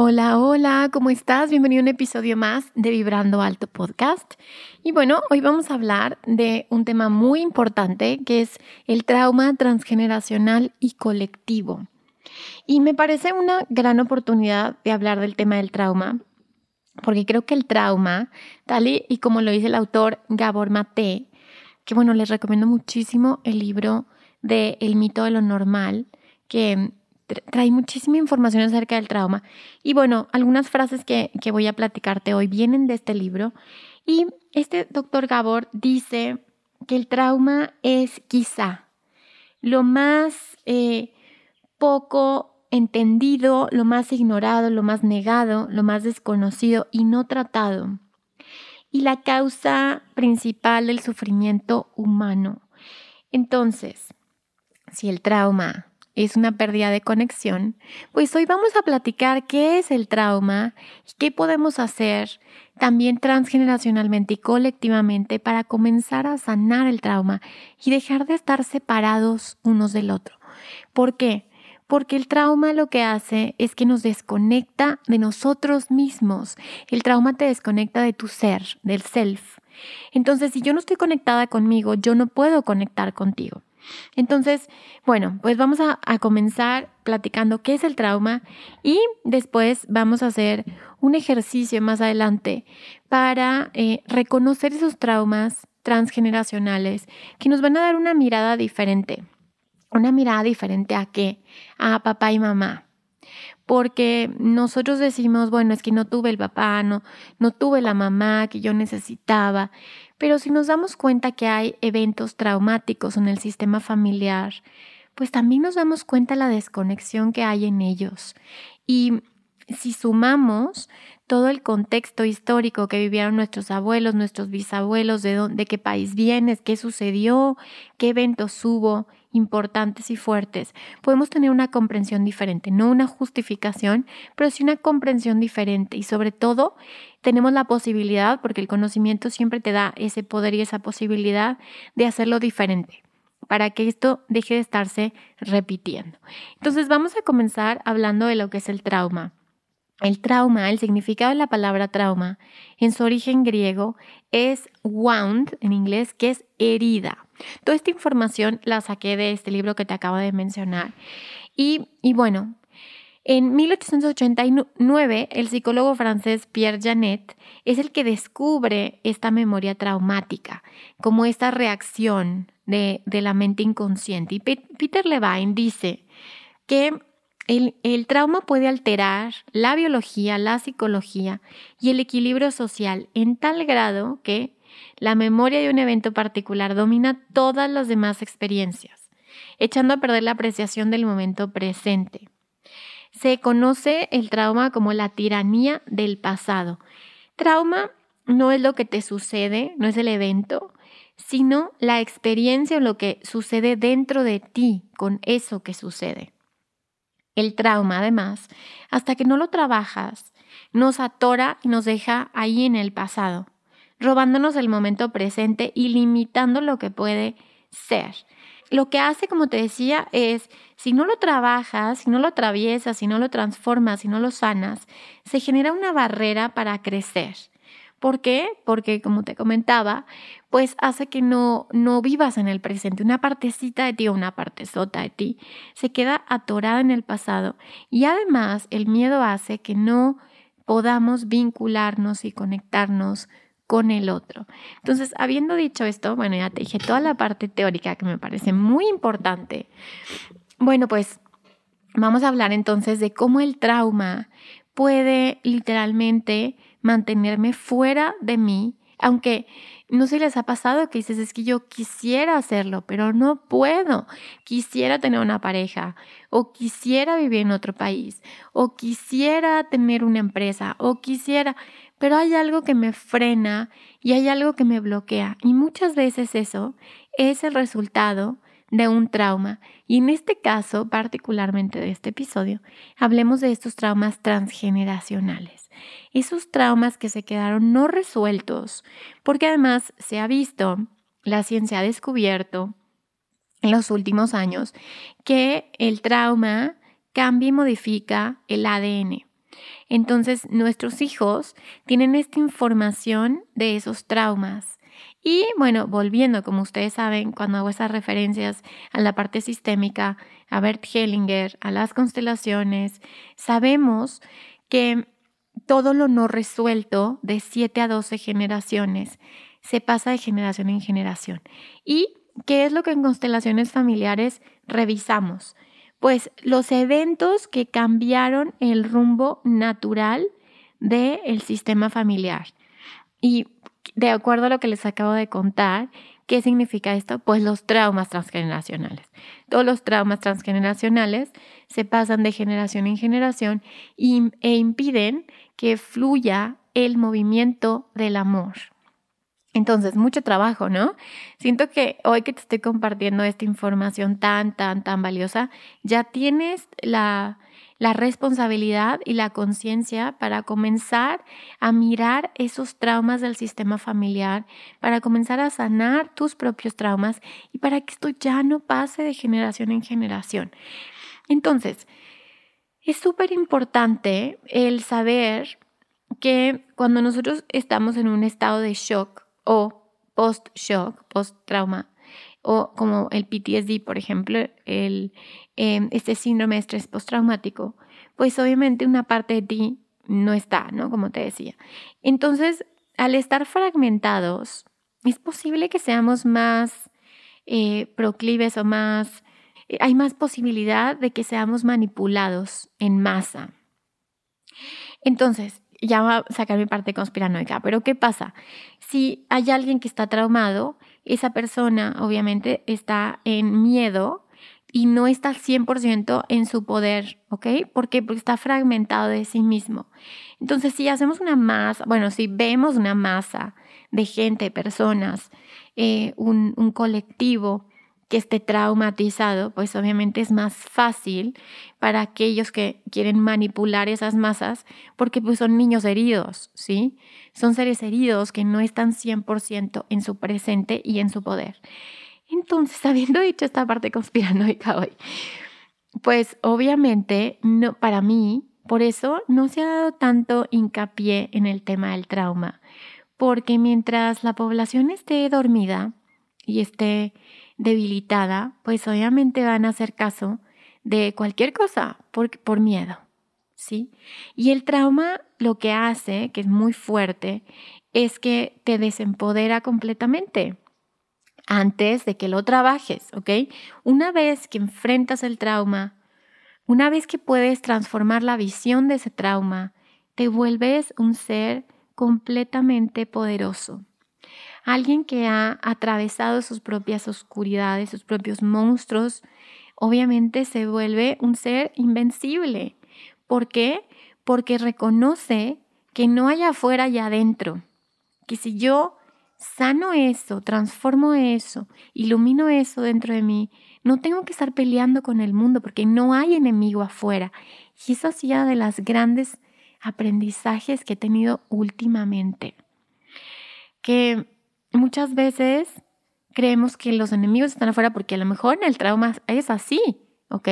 Hola, hola, ¿cómo estás? Bienvenido a un episodio más de Vibrando Alto Podcast. Y bueno, hoy vamos a hablar de un tema muy importante que es el trauma transgeneracional y colectivo. Y me parece una gran oportunidad de hablar del tema del trauma, porque creo que el trauma, tal y, como lo dice el autor Gabor Mate, que bueno, les recomiendo muchísimo el libro de El mito de lo normal, que trae muchísima información acerca del trauma. Y bueno, algunas frases que, voy a platicarte hoy vienen de este libro. Y este doctor Gabor dice que el trauma es quizá lo más eh, poco entendido, lo más ignorado, lo más negado, lo más desconocido y no tratado. Y la causa principal del sufrimiento humano. Entonces, si el trauma es una pérdida de conexión, pues hoy vamos a platicar qué es el trauma y qué podemos hacer también transgeneracionalmente y colectivamente para comenzar a sanar el trauma y dejar de estar separados unos del otro. ¿Por qué? Porque el trauma lo que hace es que nos desconecta de nosotros mismos. El trauma te desconecta de tu ser, del self. Entonces, si yo no estoy conectada conmigo, yo no puedo conectar contigo. Entonces, bueno, pues vamos a, comenzar platicando qué es el trauma y después vamos a hacer un ejercicio más adelante para eh, reconocer esos traumas transgeneracionales que nos van a dar una mirada diferente. Una mirada diferente a qué? A papá y mamá porque nosotros decimos, bueno, es que no tuve el papá, no, no tuve la mamá que yo necesitaba, pero si nos damos cuenta que hay eventos traumáticos en el sistema familiar, pues también nos damos cuenta la desconexión que hay en ellos. Y si sumamos todo el contexto histórico que vivieron nuestros abuelos, nuestros bisabuelos, de, dónde, de qué país vienes, qué sucedió, qué eventos hubo importantes y fuertes, podemos tener una comprensión diferente, no una justificación, pero sí una comprensión diferente y sobre todo tenemos la posibilidad, porque el conocimiento siempre te da ese poder y esa posibilidad de hacerlo diferente para que esto deje de estarse repitiendo. Entonces vamos a comenzar hablando de lo que es el trauma. El trauma, el significado de la palabra trauma, en su origen griego es wound, en inglés, que es herida. Toda esta información la saqué de este libro que te acabo de mencionar. Y, bueno, en 1889, el psicólogo francés Pierre Janet es el que descubre esta memoria traumática como esta reacción de, de la mente inconsciente. Y Peter Levine dice que el, trauma puede alterar la biología, la psicología y el equilibrio social en tal grado que la memoria de un evento particular domina todas las demás experiencias, echando a perder la apreciación del momento presente. Se conoce el trauma como la tiranía del pasado. Trauma no es lo que te sucede, no es el evento, sino la experiencia o lo que sucede dentro de ti con eso que sucede. El trauma, además, hasta que no lo trabajas, nos atora y nos deja ahí en el pasado, robándonos el momento presente y limitando lo que puede ser. Lo que hace, como te decía, es, si no lo trabajas, si no lo atraviesas, si no lo transformas, si no lo sanas, se genera una barrera para crecer. ¿Por qué? Porque, como te comentaba, pues hace que no, no vivas en el presente. Una partecita de ti o una parte sota de ti se queda atorada en el pasado. Y además, el miedo hace que no podamos vincularnos y conectarnos con el otro. Entonces, habiendo dicho esto, bueno, ya te dije toda la parte teórica que me parece muy importante. Bueno, pues vamos a hablar entonces de cómo el trauma puede literalmente mantenerme fuera de mí, aunque no sé si les ha pasado que dices, es que yo quisiera hacerlo, pero no puedo. Quisiera tener una pareja, o quisiera vivir en otro país, o quisiera tener una empresa, o quisiera, pero hay algo que me frena y hay algo que me bloquea. Y muchas veces eso es el resultado de un trauma. Y en este caso, particularmente de este episodio, hablemos de estos traumas transgeneracionales esos traumas que se quedaron no resueltos, porque además se ha visto, la ciencia ha descubierto en los últimos años que el trauma cambia y modifica el ADN. Entonces nuestros hijos tienen esta información de esos traumas. Y bueno, volviendo, como ustedes saben, cuando hago esas referencias a la parte sistémica, a Bert Hellinger, a las constelaciones, sabemos que todo lo no resuelto de 7 a 12 generaciones se pasa de generación en generación. ¿Y qué es lo que en constelaciones familiares revisamos? Pues los eventos que cambiaron el rumbo natural del sistema familiar. Y de acuerdo a lo que les acabo de contar, ¿qué significa esto? Pues los traumas transgeneracionales. Todos los traumas transgeneracionales se pasan de generación en generación e impiden que fluya el movimiento del amor. Entonces, mucho trabajo, ¿no? Siento que hoy que te estoy compartiendo esta información tan, tan, tan valiosa, ya tienes la, la responsabilidad y la conciencia para comenzar a mirar esos traumas del sistema familiar, para comenzar a sanar tus propios traumas y para que esto ya no pase de generación en generación. Entonces, es súper importante el saber que cuando nosotros estamos en un estado de shock o post-shock, post-trauma, o como el PTSD, por ejemplo, el, em, este síndrome de estrés postraumático, pues obviamente una parte de ti no está, ¿no? Como te decía. Entonces, al estar fragmentados, es posible que seamos más eh, proclives o más hay más posibilidad de que seamos manipulados en masa. Entonces, ya voy a sacar mi parte conspiranoica, pero ¿qué pasa? Si hay alguien que está traumado, esa persona obviamente está en miedo y no está al 100% en su poder, ¿ok? Porque está fragmentado de sí mismo. Entonces, si hacemos una masa, bueno, si vemos una masa de gente, personas, eh, un colectivo que esté traumatizado, pues obviamente es más fácil para aquellos que quieren manipular esas masas, porque pues son niños heridos, ¿sí? Son seres heridos que no están 100% en su presente y en su poder. Entonces, habiendo dicho esta parte conspiranoica hoy, pues obviamente no, para mí, por eso no se ha dado tanto hincapié en el tema del trauma, porque mientras la población esté dormida y esté debilitada, pues obviamente van a hacer caso de cualquier cosa por, por miedo, ¿sí? Y el trauma lo que hace, que es muy fuerte, es que te desempodera completamente antes de que lo trabajes, ¿ok? Una vez que enfrentas el trauma, una vez que puedes transformar la visión de ese trauma, te vuelves un ser completamente poderoso alguien que ha atravesado sus propias oscuridades, sus propios monstruos, obviamente se vuelve un ser invencible. ¿Por qué? Porque reconoce que no hay afuera y adentro. Que si yo sano eso, transformo eso, ilumino eso dentro de mí, no tengo que estar peleando con el mundo porque no hay enemigo afuera. Y eso de las grandes aprendizajes que he tenido últimamente. Que muchas veces creemos que los enemigos están afuera porque a lo mejor el trauma es así, ¿ok?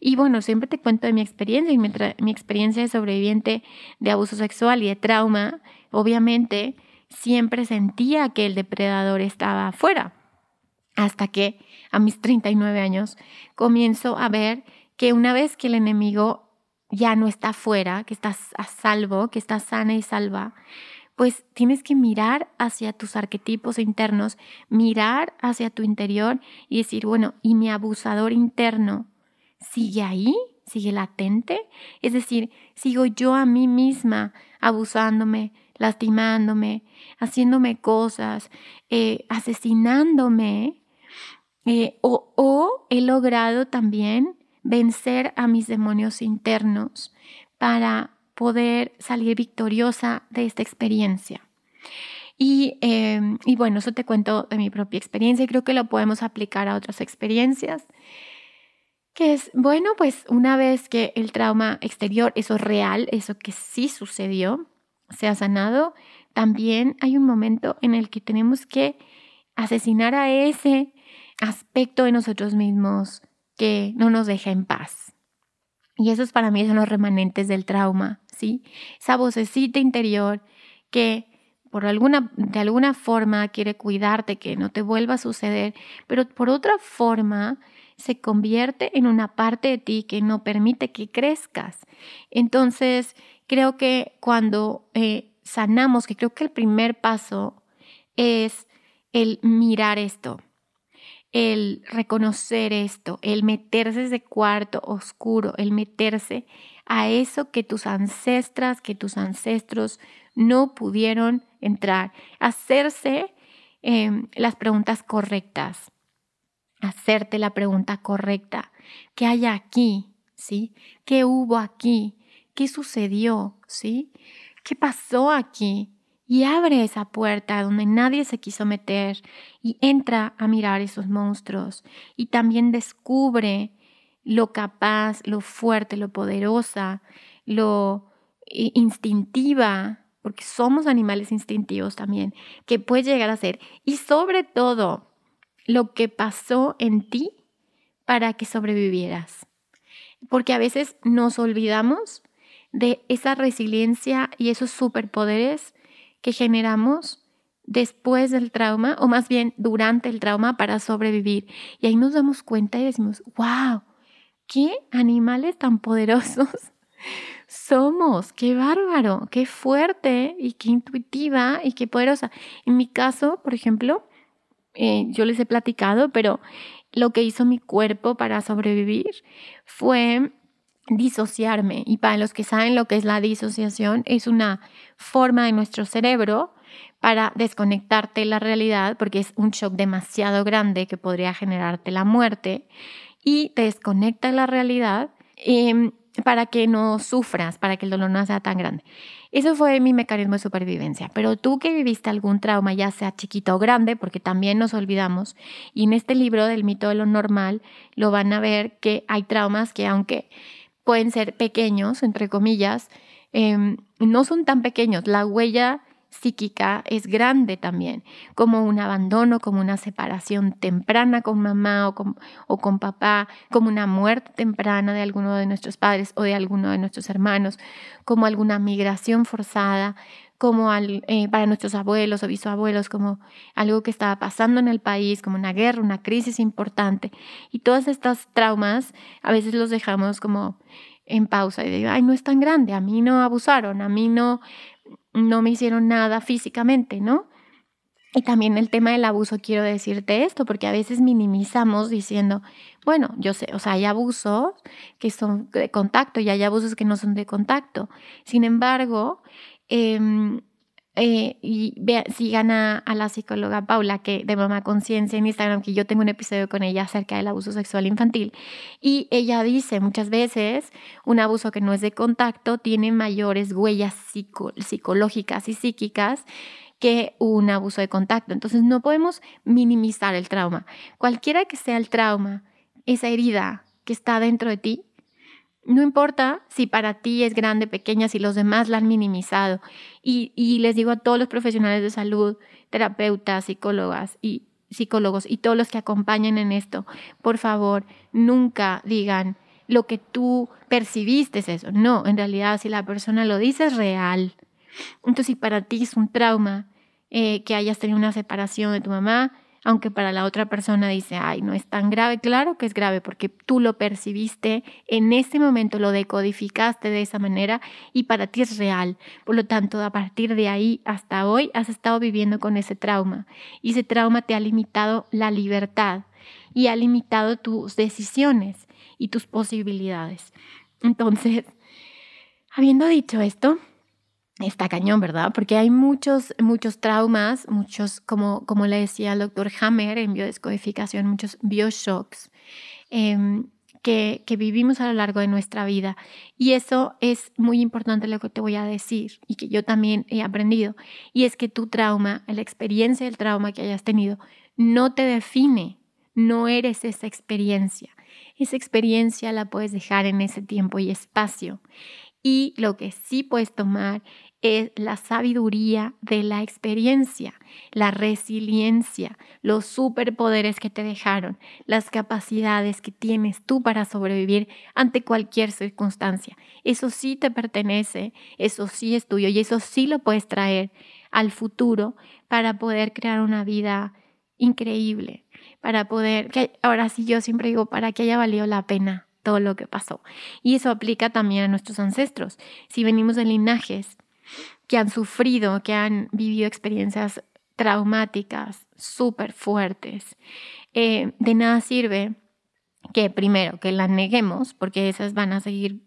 Y bueno, siempre te cuento de mi experiencia y mi, experiencia de sobreviviente de abuso sexual y de trauma, obviamente siempre sentía que el depredador estaba afuera, hasta que a mis 39 años comienzo a ver que una vez que el enemigo ya no está afuera, que está a salvo, que está sana y salva, pues tienes que mirar hacia tus arquetipos internos, mirar hacia tu interior y decir, bueno, ¿y mi abusador interno sigue ahí? ¿Sigue latente? Es decir, sigo yo a mí misma abusándome, lastimándome, haciéndome cosas, eh, asesinándome, eh, o, o he logrado también vencer a mis demonios internos para poder salir victoriosa de esta experiencia. Y, em, y, bueno, eso te cuento de mi propia experiencia y creo que lo podemos aplicar a otras experiencias. Que es, bueno, pues una vez que el trauma exterior, eso real, eso que sí sucedió, se ha sanado, también hay un momento en el que tenemos que asesinar a ese aspecto de nosotros mismos que no nos deja en paz. Y esos para mí son los remanentes del trauma, ¿sí? Esa vocecita interior que por alguna, de alguna forma quiere cuidarte, que no te vuelva a suceder, pero por otra forma se convierte en una parte de ti que no permite que crezcas. Entonces, creo que cuando eh, sanamos, que creo que el primer paso es el mirar esto, el reconocer esto, el meterse ese cuarto oscuro, el meterse a eso que tus ancestras, que tus ancestros no pudieron entrar, hacerse em, las preguntas correctas, hacerte la pregunta correcta, ¿qué hay aquí? ¿Sí? ¿Qué hubo aquí? ¿Qué sucedió? ¿Sí? ¿Qué pasó aquí? Y abre esa puerta donde nadie se quiso meter y entra a mirar esos monstruos y también descubre lo capaz, lo fuerte, lo poderosa, lo eh, instintiva, porque somos animales instintivos también, que puede llegar a ser. Y sobre todo, lo que pasó en ti para que sobrevivieras. Porque a veces nos olvidamos de esa resiliencia y esos superpoderes que generamos después del trauma, o más bien durante el trauma para sobrevivir. Y ahí nos damos cuenta y decimos, wow, qué animales tan poderosos somos, qué bárbaro, qué fuerte y qué intuitiva y qué poderosa. En mi caso, por ejemplo, eh, yo les he platicado, pero lo que hizo mi cuerpo para sobrevivir fue disociarme. Y para los que saben lo que es la disociación, es una forma de nuestro cerebro para desconectarte de la realidad, porque es un shock demasiado grande que podría generarte la muerte, y te desconecta de la realidad em, para que no sufras, para que el dolor no sea tan grande. Eso fue mi mecanismo de supervivencia. Pero tú que viviste algún trauma, ya sea chiquito o grande, porque también nos olvidamos, y en este libro del mito de lo normal lo van a ver que hay traumas que aunque pueden ser pequeños, entre comillas, em, no son tan pequeños. La huella psíquica es grande también, como un abandono, como una separación temprana con mamá o con, o con papá, como una muerte temprana de alguno de nuestros padres o de alguno de nuestros hermanos, como alguna migración forzada, como al, eh, para nuestros abuelos o bisabuelos, como algo que estaba pasando en el país, como una guerra, una crisis importante. Y todas estas traumas a veces los dejamos como en pausa y digo, ay, no es tan grande, a mí no abusaron, a mí no, no me hicieron nada físicamente, ¿no? Y también el tema del abuso, quiero decirte esto, porque a veces minimizamos diciendo, bueno, yo sé, o sea, hay abusos que son de contacto y hay abusos que no son de contacto. Sin embargo, Em, eh, y sigan a, a, la psicóloga Paula, que de Mamá Conciencia en Instagram, que yo tengo un episodio con ella acerca del abuso sexual infantil. Y ella dice muchas veces un abuso que no es de contacto tiene mayores huellas psicológicas y psíquicas que un abuso de contacto. Entonces no podemos minimizar el trauma. Cualquiera que sea el trauma, esa herida que está dentro de ti, no importa si para ti es grande, pequeña, si los demás la han minimizado. Y, les digo a todos los profesionales de salud, terapeutas, psicólogas y psicólogos y todos los que acompañan en esto, por favor, nunca digan lo que tú percibiste es eso. No, en realidad si la persona lo dice es real. Entonces, si para ti es un trauma eh, que hayas tenido una separación de tu mamá, aunque para la otra persona dice, ay, no es tan grave, claro que es grave porque tú lo percibiste en ese momento, lo decodificaste de esa manera y para ti es real. Por lo tanto, a partir de ahí hasta hoy has estado viviendo con ese trauma y ese trauma te ha limitado la libertad y ha limitado tus decisiones y tus posibilidades. Entonces, habiendo dicho esto, está cañón, ¿verdad? Porque hay muchos, muchos traumas, muchos, como, como le decía el doctor Hammer en biodescodificación, muchos bioshocks em, que, que vivimos a lo largo de nuestra vida. Y eso es muy importante lo que te voy a decir y que yo también he aprendido. Y es que tu trauma, la experiencia del trauma que hayas tenido, no te define, no eres esa experiencia. Esa experiencia la puedes dejar en ese tiempo y espacio. Y lo que sí puedes tomar es la sabiduría de la experiencia, la resiliencia, los superpoderes que te dejaron, las capacidades que tienes tú para sobrevivir ante cualquier circunstancia. Eso sí te pertenece, eso sí es tuyo y eso sí lo puedes traer al futuro para poder crear una vida increíble, para poder, que ahora sí yo siempre digo, para que haya valido la pena todo lo que pasó. Y eso aplica también a nuestros ancestros. Si venimos de linajes que han sufrido, que han vivido experiencias traumáticas súper fuertes. Eh, de nada sirve que primero que las neguemos, porque esas van a seguir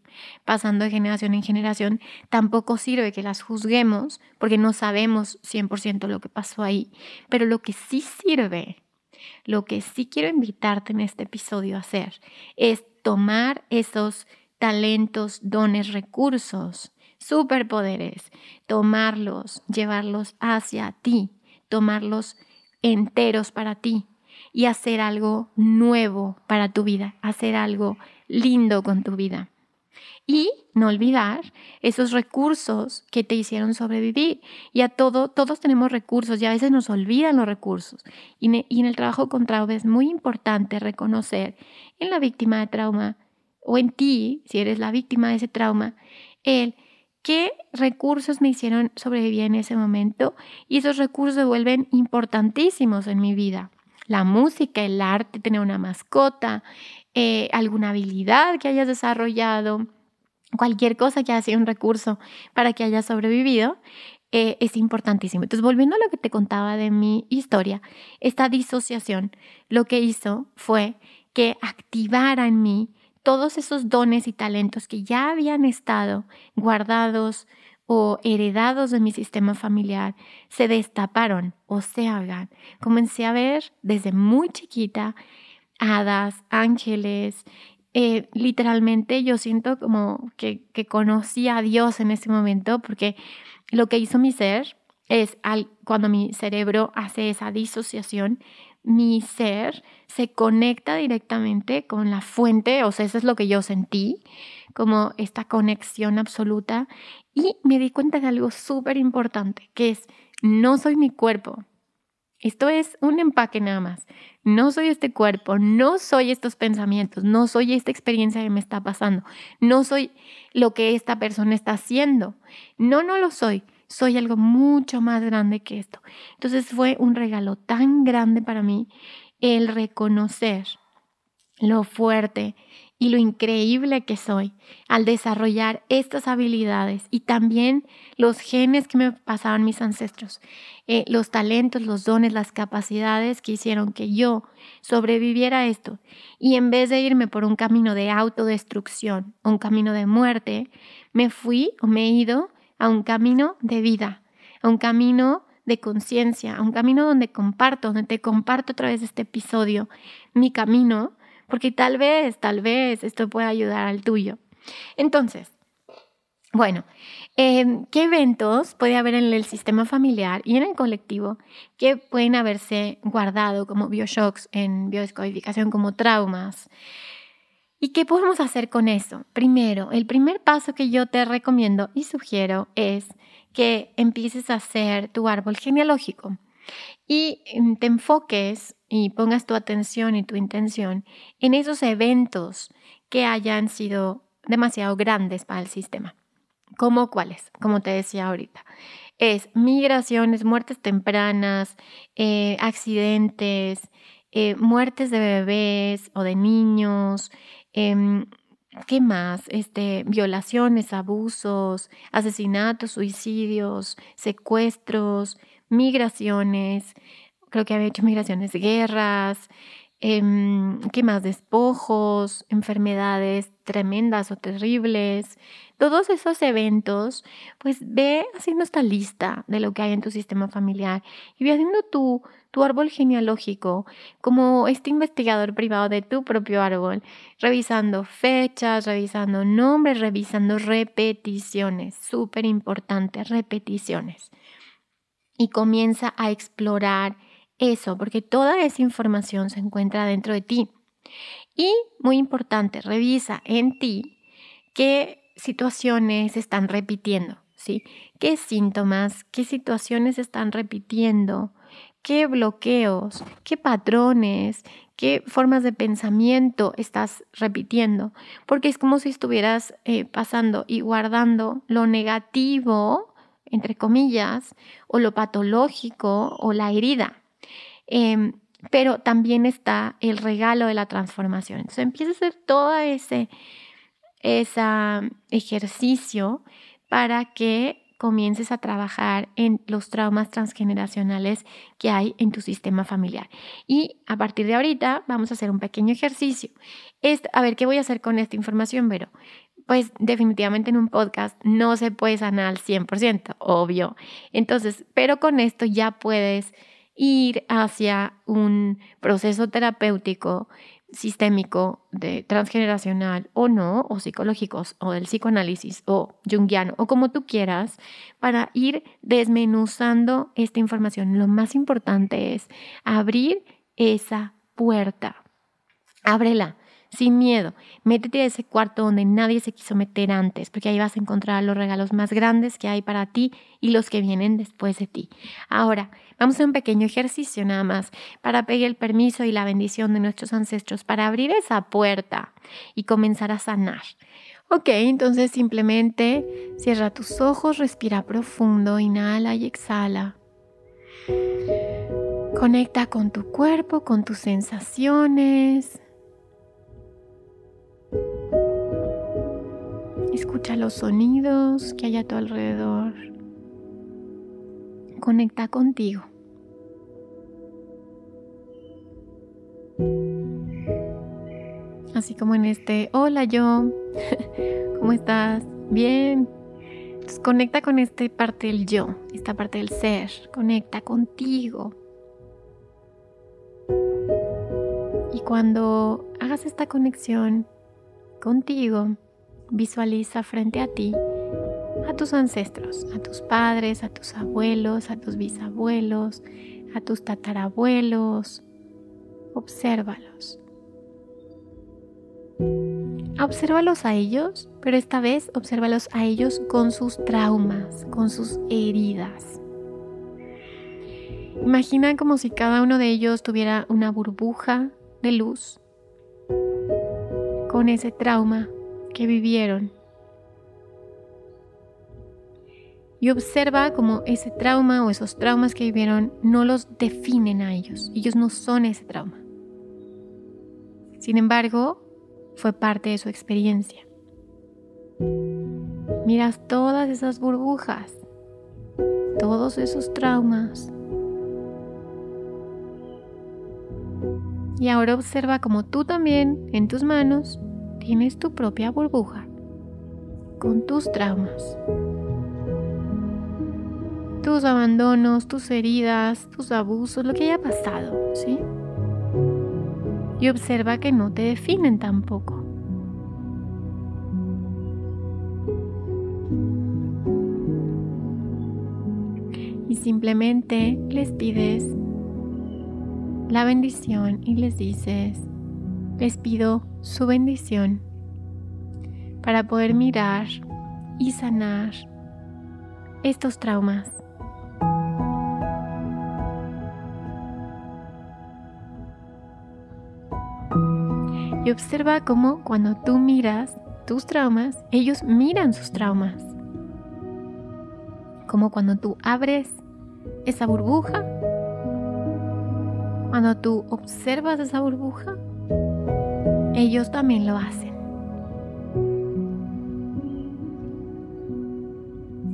pasando de generación en generación, tampoco sirve que las juzguemos, porque no sabemos 100% lo que pasó ahí. Pero lo que sí sirve, lo que sí quiero invitarte en este episodio a hacer, es tomar esos talentos, dones, recursos superpoderes, tomarlos, llevarlos hacia ti, tomarlos enteros para ti y hacer algo nuevo para tu vida, hacer algo lindo con tu vida. Y no olvidar esos recursos que te hicieron sobrevivir. Y a todo, todos tenemos recursos y a veces nos olvidan los recursos. Y, en el trabajo con trauma es muy importante reconocer en la víctima de trauma o en ti, si eres la víctima de ese trauma, el qué recursos me hicieron sobrevivir en ese momento y esos recursos se vuelven importantísimos en mi vida. La música, el arte, tener una mascota, eh, alguna habilidad que hayas desarrollado, cualquier cosa que haya sido un recurso para que hayas sobrevivido, eh, es importantísimo. Entonces, volviendo a lo que te contaba de mi historia, esta disociación lo que hizo fue que activara en mí todos esos dones y talentos que ya habían estado guardados o heredados de mi sistema familiar se destaparon o se hagan. Comencé a ver desde muy chiquita hadas, ángeles. Eh, literalmente yo siento como que, que conocí a Dios en ese momento porque lo que hizo mi ser es al, cuando mi cerebro hace esa disociación, mi ser se conecta directamente con la fuente, o sea, eso es lo que yo sentí, como esta conexión absoluta, y me di cuenta de algo súper importante, que es, no soy mi cuerpo. Esto es un empaque nada más. No soy este cuerpo, no soy estos pensamientos, no soy esta experiencia que me está pasando, no soy lo que esta persona está haciendo. No, no lo soy soy algo mucho más grande que esto. Entonces fue un regalo tan grande para mí el reconocer lo fuerte y lo increíble que soy al desarrollar estas habilidades y también los genes que me pasaban mis ancestros, eh, los talentos, los dones, las capacidades que hicieron que yo sobreviviera a esto. Y en vez de irme por un camino de autodestrucción, un camino de muerte, me fui o me he ido a un camino de vida, a un camino de conciencia, a un camino donde comparto, donde te comparto a través de este episodio mi camino, porque tal vez, tal vez esto pueda ayudar al tuyo. Entonces, bueno, em, ¿qué eventos puede haber en el sistema familiar y en el colectivo que pueden haberse guardado como bioshocks en biodescodificación, como traumas? ¿Y qué podemos hacer con eso? Primero, el primer paso que yo te recomiendo y sugiero es que empieces a hacer tu árbol genealógico y mm, te enfoques y pongas tu atención y tu intención en esos eventos que hayan sido demasiado grandes para el sistema. ¿Cómo cuáles? Como te decía ahorita. es migraciones, muertes tempranas, eh, accidentes, eh, muertes de bebés o de niños, em, ¿qué más? Este, violaciones, abusos, asesinatos, suicidios, secuestros, migraciones, creo que había hecho migraciones, guerras, em, ¿qué más? Despojos, enfermedades tremendas o terribles. Todos esos eventos, pues ve haciendo esta lista de lo que hay en tu sistema familiar y ve haciendo tu, tu árbol genealógico como este investigador privado de tu propio árbol, revisando fechas, revisando nombres, revisando repeticiones, súper importante, repeticiones. Y comienza a explorar eso, porque toda esa información se encuentra dentro de ti. Y muy importante, revisa en ti qué situaciones están repitiendo, ¿sí? ¿Qué síntomas, qué situaciones están repitiendo? ¿Qué bloqueos, qué patrones, qué formas de pensamiento estás repitiendo? Porque es como si estuvieras eh, pasando y guardando lo negativo, entre comillas, o lo patológico o la herida. Em, pero también está el regalo de la transformación. Entonces empieza a hacer todo ese, ejercicio para que comiences a trabajar en los traumas transgeneracionales que hay en tu sistema familiar. Y a partir de ahorita vamos a hacer un pequeño ejercicio. a ver, ¿qué voy a hacer con esta información, Vero? Pues definitivamente en un podcast no se puede sanar al 100%, obvio. Entonces, pero con esto ya puedes ir hacia un proceso terapéutico sistémico de transgeneracional o no, o psicológicos, o del psicoanálisis, o junguiano, o como tú quieras, para ir desmenuzando esta información. Lo más importante es abrir esa puerta. Ábrela sin miedo. Métete a ese cuarto donde nadie se quiso meter antes, porque ahí vas a encontrar los regalos más grandes que hay para ti y los que vienen después de ti. Ahora, vamos a un pequeño ejercicio nada más para pedir el permiso y la bendición de nuestros ancestros para abrir esa puerta y comenzar a sanar. Ok, entonces simplemente cierra tus ojos, respira profundo, inhala y exhala. Conecta con tu cuerpo, con tus sensaciones. Escucha los sonidos que hay a tu alrededor. Conecta contigo. Así como en este, hola yo, ¿cómo estás? Bien. Conecta con esta parte del yo, esta parte del ser. Conecta contigo. Y cuando hagas esta conexión contigo, visualiza frente a ti a tus ancestros, a tus padres, a tus abuelos, a tus bisabuelos, a tus tatarabuelos. Obsérvalos. Obsérvalos a ellos, pero esta vez obsérvalos a ellos con sus traumas, con sus heridas. Imagina como si cada uno de ellos tuviera una burbuja de luz con ese trauma que vivieron. Y observa cómo ese trauma o esos traumas que vivieron no los definen a ellos. Ellos no son ese trauma. Sin embargo, fue parte de su experiencia. Miras todas esas burbujas, todos esos traumas. Y ahora observa cómo tú también en tus manos tienes tu propia burbuja con tus traumas, tus abandonos, tus heridas, tus abusos, lo que haya pasado, ¿sí? Y observa que no te definen tampoco. Y simplemente les pides la bendición y les dices, les pido su bendición para poder mirar y sanar estos traumas. Y observa cómo cuando tú miras tus traumas, ellos miran sus traumas. como cuando tú abres esa burbuja, cuando tú observas esa burbuja, ellos también lo hacen.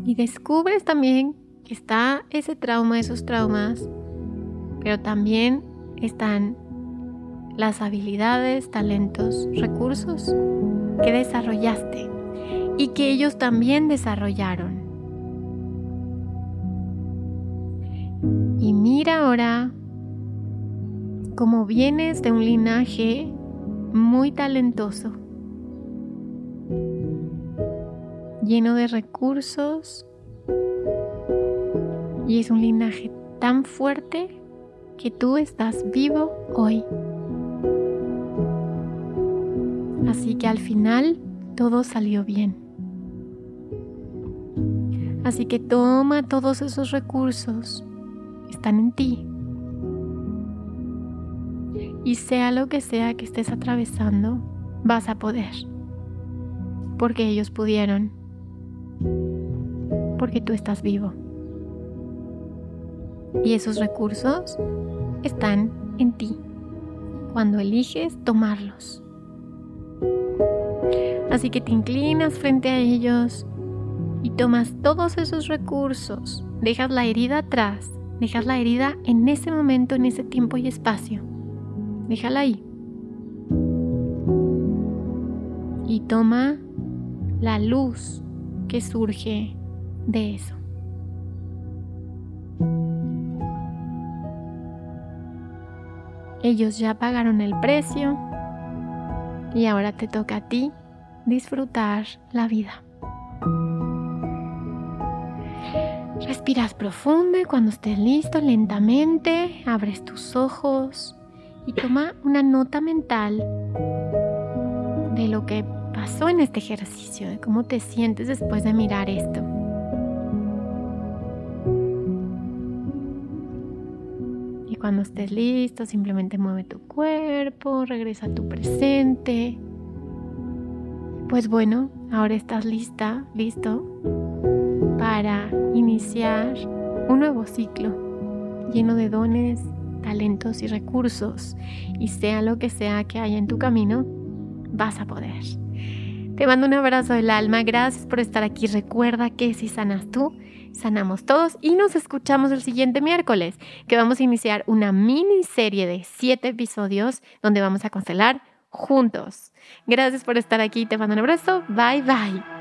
Y descubres también que está ese trauma, esos traumas, pero también están las habilidades, talentos, recursos que desarrollaste y que ellos también desarrollaron. Y mira ahora cómo vienes de un linaje muy talentoso, lleno de recursos, y es un linaje tan fuerte que tú estás vivo hoy. Así que al final todo salió bien. Así que toma todos esos recursos, están en ti. Y sea lo que sea que estés atravesando, vas a poder. Porque ellos pudieron. Porque tú estás vivo. Y esos recursos están en ti cuando eliges tomarlos. Así que te inclinas frente a ellos y tomas todos esos recursos, dejas la herida atrás, dejas la herida en ese momento, en ese tiempo y espacio. Déjala ahí. Y toma la luz que surge de eso. Ellos ya pagaron el precio y ahora te toca a ti disfrutar la vida. Respiras profundo y cuando estés listo, lentamente abres tus ojos y toma una nota mental de lo que pasó en este ejercicio, de cómo te sientes después de mirar esto. Cuando estés listo, simplemente mueve tu cuerpo, regresa a tu presente. Pues bueno, ahora estás lista, listo para iniciar un nuevo ciclo lleno de dones, talentos y recursos. Y sea lo que sea que haya en tu camino, vas a poder. Te mando un abrazo del alma, gracias por estar aquí. Recuerda que si sanas tú, sanamos todos y nos escuchamos el siguiente miércoles, que vamos a iniciar una miniserie de siete episodios donde vamos a constelar juntos. Gracias por estar aquí, te mando un abrazo, bye bye.